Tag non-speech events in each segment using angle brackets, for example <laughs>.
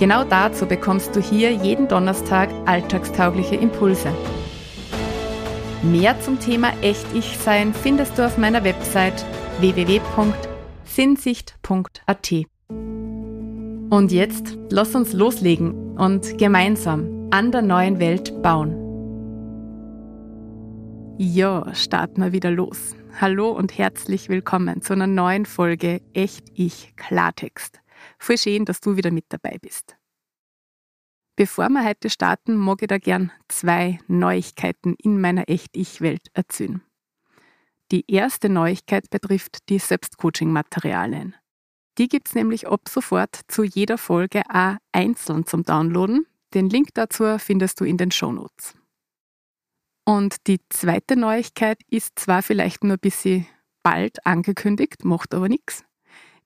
Genau dazu bekommst du hier jeden Donnerstag alltagstaugliche Impulse. Mehr zum Thema Echt-Ich-Sein findest du auf meiner Website www.sinnsicht.at. Und jetzt lass uns loslegen und gemeinsam an der neuen Welt bauen. Ja, starten wir wieder los. Hallo und herzlich willkommen zu einer neuen Folge Echt Ich Klartext. Voll schön, dass du wieder mit dabei bist. Bevor wir heute starten, mag ich da gern zwei Neuigkeiten in meiner Echt-Ich-Welt erzählen. Die erste Neuigkeit betrifft die Selbstcoaching-Materialien. Die gibt es nämlich ab sofort zu jeder Folge auch einzeln zum Downloaden. Den Link dazu findest du in den Shownotes. Und die zweite Neuigkeit ist zwar vielleicht nur ein bisschen bald angekündigt, macht aber nichts.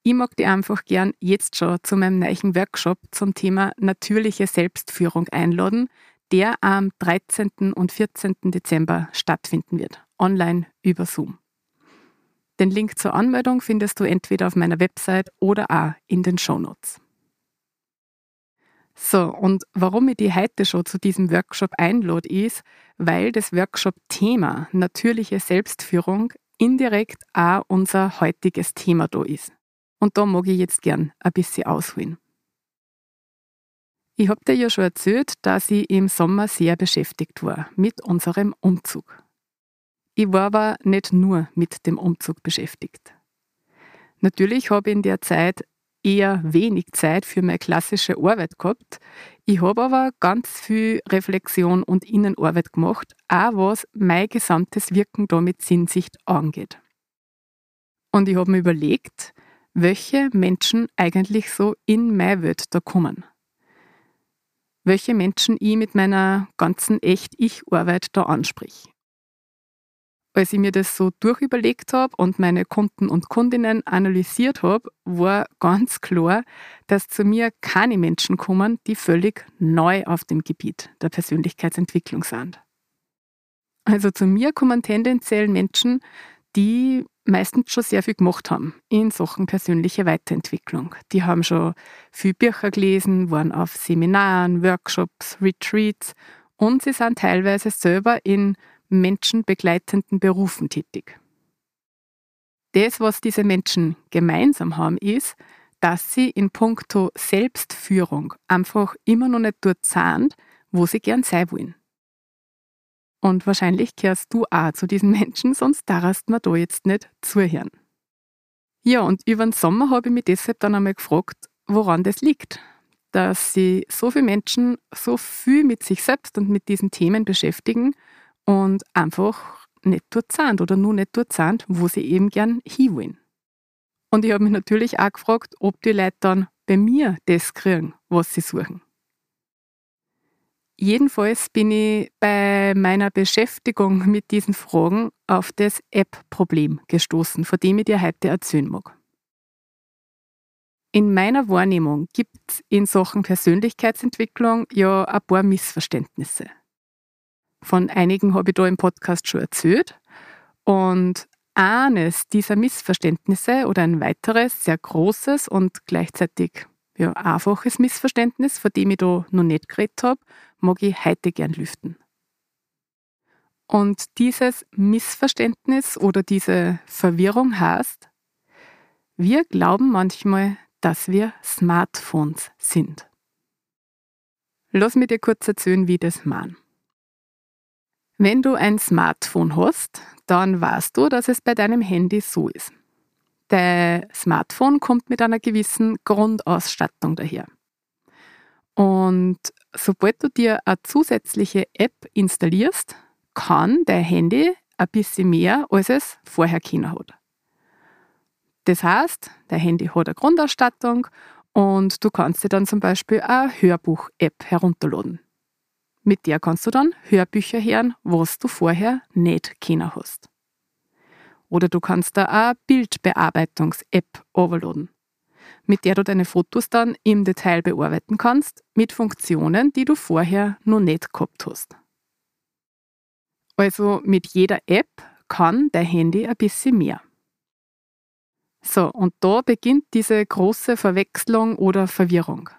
Ich mag dich einfach gern jetzt schon zu meinem neuen Workshop zum Thema natürliche Selbstführung einladen, der am 13. und 14. Dezember stattfinden wird, online über Zoom. Den Link zur Anmeldung findest du entweder auf meiner Website oder auch in den Shownotes. So, und warum ich die heute schon zu diesem Workshop einlade, ist, weil das Workshop-Thema natürliche Selbstführung indirekt auch unser heutiges Thema da ist. Und da mag ich jetzt gern ein bisschen ausholen. Ich habe dir ja schon erzählt, dass ich im Sommer sehr beschäftigt war mit unserem Umzug. Ich war aber nicht nur mit dem Umzug beschäftigt. Natürlich habe ich in der Zeit eher wenig Zeit für meine klassische Arbeit gehabt. Ich habe aber ganz viel Reflexion und Innenarbeit gemacht, auch was mein gesamtes Wirken da mit Sinnsicht angeht. Und ich habe mir überlegt, welche Menschen eigentlich so in meine Welt da kommen. Welche Menschen ich mit meiner ganzen Echt-Ich-Arbeit da ansprich. Als ich mir das so durchüberlegt habe und meine Kunden und Kundinnen analysiert habe, war ganz klar, dass zu mir keine Menschen kommen, die völlig neu auf dem Gebiet der Persönlichkeitsentwicklung sind. Also zu mir kommen tendenziell Menschen, die meistens schon sehr viel gemacht haben in Sachen persönliche Weiterentwicklung. Die haben schon viel Bücher gelesen, waren auf Seminaren, Workshops, Retreats und sie sind teilweise selber in menschenbegleitenden Berufen tätig. Das, was diese Menschen gemeinsam haben, ist, dass sie in puncto Selbstführung einfach immer noch nicht dort sind, wo sie gern sein wollen. Und wahrscheinlich kehrst du auch zu diesen Menschen, sonst darfst mir da jetzt nicht zuhören. Ja, und über den Sommer habe ich mich deshalb dann einmal gefragt, woran das liegt, dass sie so viele Menschen so viel mit sich selbst und mit diesen Themen beschäftigen und einfach nicht dort sind oder nur nicht dort sind, wo sie eben gern hinwollen. Und ich habe mich natürlich auch gefragt, ob die Leute dann bei mir das kriegen, was sie suchen. Jedenfalls bin ich bei meiner Beschäftigung mit diesen Fragen auf das App-Problem gestoßen, von dem ich dir heute erzählen mag. In meiner Wahrnehmung gibt es in Sachen Persönlichkeitsentwicklung ja ein paar Missverständnisse. Von einigen habe ich da im Podcast schon erzählt. Und eines dieser Missverständnisse oder ein weiteres, sehr großes und gleichzeitig ja, einfaches Missverständnis, von dem ich da noch nicht geredet habe, mag ich heute gern lüften. Und dieses Missverständnis oder diese Verwirrung heißt, wir glauben manchmal, dass wir Smartphones sind. Lass mich dir kurz erzählen, wie das meine. Wenn du ein Smartphone hast, dann weißt du, dass es bei deinem Handy so ist. Dein Smartphone kommt mit einer gewissen Grundausstattung daher. Und sobald du dir eine zusätzliche App installierst, kann dein Handy ein bisschen mehr, als es vorher kennen hat. Das heißt, dein Handy hat eine Grundausstattung Und du kannst dir dann zum Beispiel eine Hörbuch-App herunterladen. Mit der kannst du dann Hörbücher hören, was du vorher nicht kennen hast. Oder du kannst da eine Bildbearbeitungs-App overladen, mit der du deine Fotos dann im Detail bearbeiten kannst, mit Funktionen, die du vorher noch nicht gehabt hast. Also mit jeder App kann dein Handy ein bisschen mehr. So, und da beginnt diese große Verwechslung oder Verwirrung.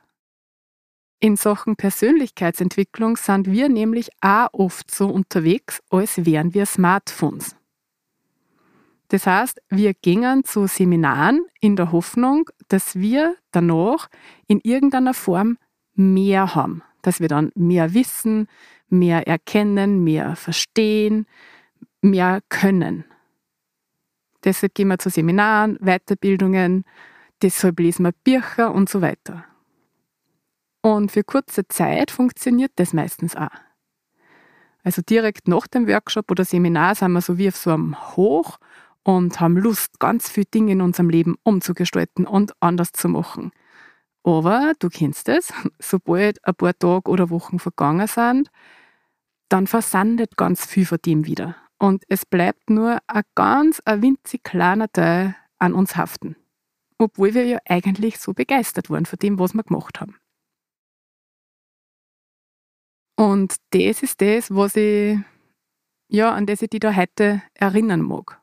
In Sachen Persönlichkeitsentwicklung sind wir nämlich auch oft so unterwegs, als wären wir Smartphones. Das heißt, wir gingen zu Seminaren in der Hoffnung, dass wir danach in irgendeiner Form mehr haben, dass wir dann mehr wissen, mehr erkennen, mehr verstehen, mehr können. Deshalb gehen wir zu Seminaren, Weiterbildungen, deshalb lesen wir Bücher und so weiter. Und für kurze Zeit funktioniert das meistens auch. Also direkt nach dem Workshop oder Seminar sind wir so wie auf so einem Hoch und haben Lust, ganz viele Dinge in unserem Leben umzugestalten und anders zu machen. Aber du kennst es, <laughs> sobald ein paar Tage oder Wochen vergangen sind, dann versandet ganz viel von dem wieder. Und es bleibt nur ein ganz ein winzig kleiner Teil an uns haften. Obwohl wir ja eigentlich so begeistert waren von dem, was wir gemacht haben. Und das ist das, was ich, ja, an das ich dich da heute erinnern mag.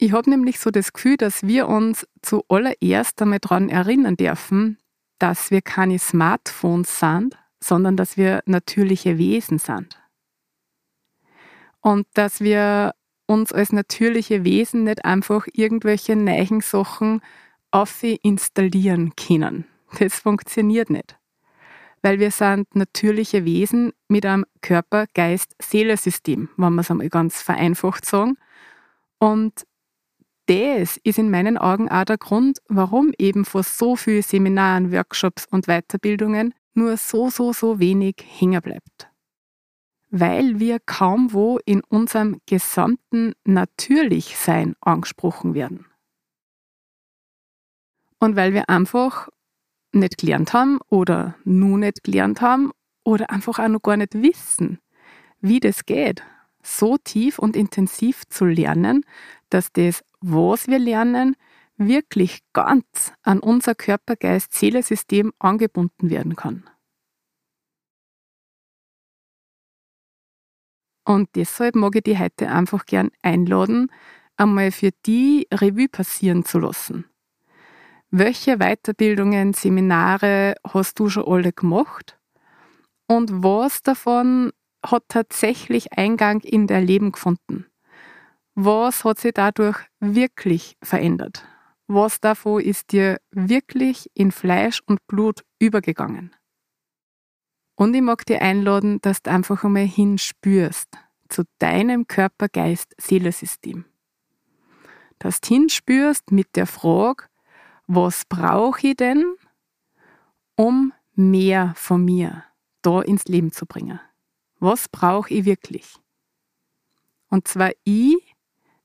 Ich habe nämlich so das Gefühl, dass wir uns zuallererst einmal daran erinnern dürfen, dass wir keine Smartphones sind, sondern dass wir natürliche Wesen sind. Und dass wir uns als natürliche Wesen nicht einfach irgendwelche neuen Sachen auf installieren können. Das funktioniert nicht. Weil wir sind natürliche Wesen mit einem Körper, Geist, Seele-System, wenn wir es einmal ganz vereinfacht sagen. Und das ist in meinen Augen auch der Grund, warum eben vor so vielen Seminaren, Workshops und Weiterbildungen nur so, so, so wenig hängen bleibt. Weil wir kaum wo in unserem gesamten Natürlichsein angesprochen werden. Und weil wir einfach nicht gelernt haben oder nur nicht gelernt haben oder einfach auch noch gar nicht wissen, wie das geht, so tief und intensiv zu lernen, dass das, was wir lernen, wirklich ganz an unser Körper-Geist-Seele-System angebunden werden kann. Und deshalb mag ich dich heute einfach gern einladen, einmal für die Revue passieren zu lassen. Welche Weiterbildungen, Seminare hast du schon alle gemacht? Und was davon hat tatsächlich Eingang in dein Leben gefunden? Was hat sich dadurch wirklich verändert? Was davon ist dir wirklich in Fleisch und Blut übergegangen? Und ich mag dir einladen, dass du einfach einmal hinspürst zu deinem Körper-Geist-Seele-System. Dass du hinspürst mit der Frage, was brauche ich denn, um mehr von mir da ins Leben zu bringen? Was brauche ich wirklich? Und zwar ich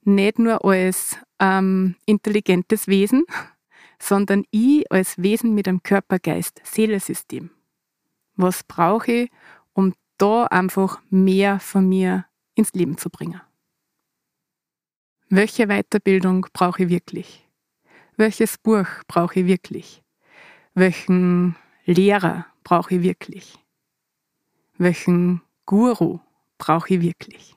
nicht nur als ähm, intelligentes Wesen, <laughs> sondern ich als Wesen mit einem Körper, Geist, Seelesystem. Was brauche ich, um da einfach mehr von mir ins Leben zu bringen? Welche Weiterbildung brauche ich wirklich? Welches Buch brauche ich wirklich? Welchen Lehrer brauche ich wirklich? Welchen Guru brauche ich wirklich?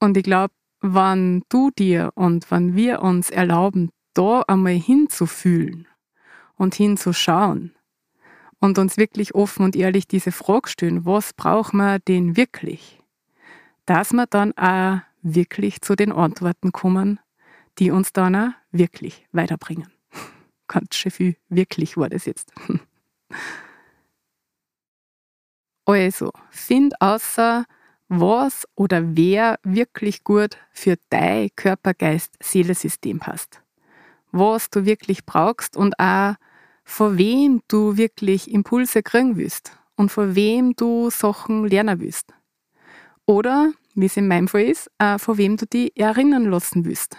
Und ich glaube, wann du dir und wann wir uns erlauben, da einmal hinzufühlen und hinzuschauen und uns wirklich offen und ehrlich diese Frage stellen, was braucht man denn wirklich? Dass wir dann auch wirklich zu den Antworten kommen, die uns dann auch wirklich weiterbringen. <laughs> Ganz schön viel wirklich war das jetzt. <laughs> Also, find außer was oder wer wirklich gut für dein Körper, Geist, Seelesystem passt. Was du wirklich brauchst und auch von wem du wirklich Impulse kriegen willst und von wem du Sachen lernen willst. Oder, wie es in meinem Fall ist, von wem du dich erinnern lassen willst.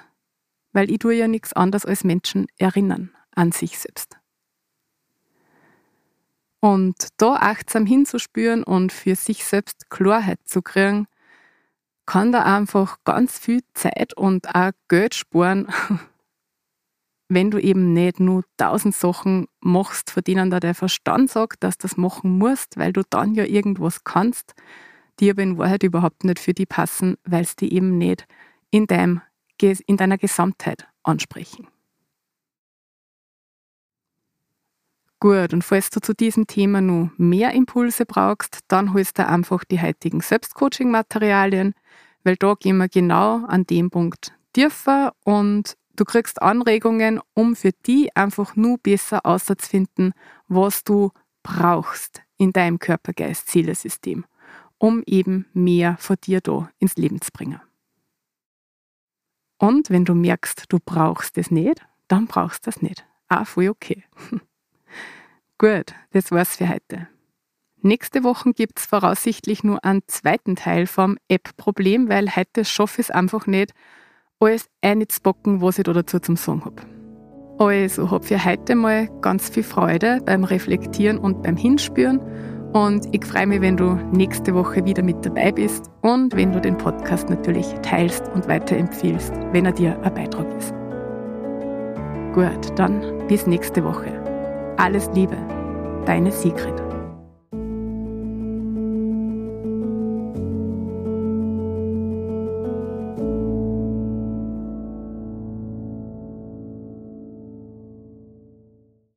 Weil ich tue ja nichts anderes als Menschen erinnern. an sich selbst. Und da achtsam hinzuspüren und für sich selbst Klarheit zu kriegen, kann da einfach ganz viel Zeit und auch Geld sparen, <laughs> wenn du eben nicht nur tausend Sachen machst, von denen da der Verstand sagt, dass du das machen musst, weil du dann ja irgendwas kannst, die aber in Wahrheit überhaupt nicht für die passen, weil es die eben nicht in, deinem, in deiner Gesamtheit ansprechen. Gut, und falls du zu diesem Thema noch mehr Impulse brauchst, dann holst du einfach die heutigen Selbstcoaching-Materialien, weil da gehen wir genau an dem Punkt tiefer und du kriegst Anregungen, um für die einfach nur besser auszufinden, was du brauchst in deinem Körper-Geist-Zielesystem, um eben mehr von dir da ins Leben zu bringen. Und wenn du merkst, du brauchst es nicht, dann brauchst du das nicht. Auch voll okay. <laughs> Gut, das war's für heute. Nächste Woche gibt es voraussichtlich nur einen zweiten Teil vom App-Problem, weil heute schaffe ich es einfach nicht, alles einzupacken, was ich da dazu zum Sagen habe. Also habe für heute mal ganz viel Freude beim Reflektieren und beim Hinspüren und ich freue mich, wenn du nächste Woche wieder mit dabei bist und wenn du den Podcast natürlich teilst und weiterempfiehlst, wenn er dir ein Beitrag ist. Gut, dann bis nächste Woche. Alles Liebe, deine Sigrid.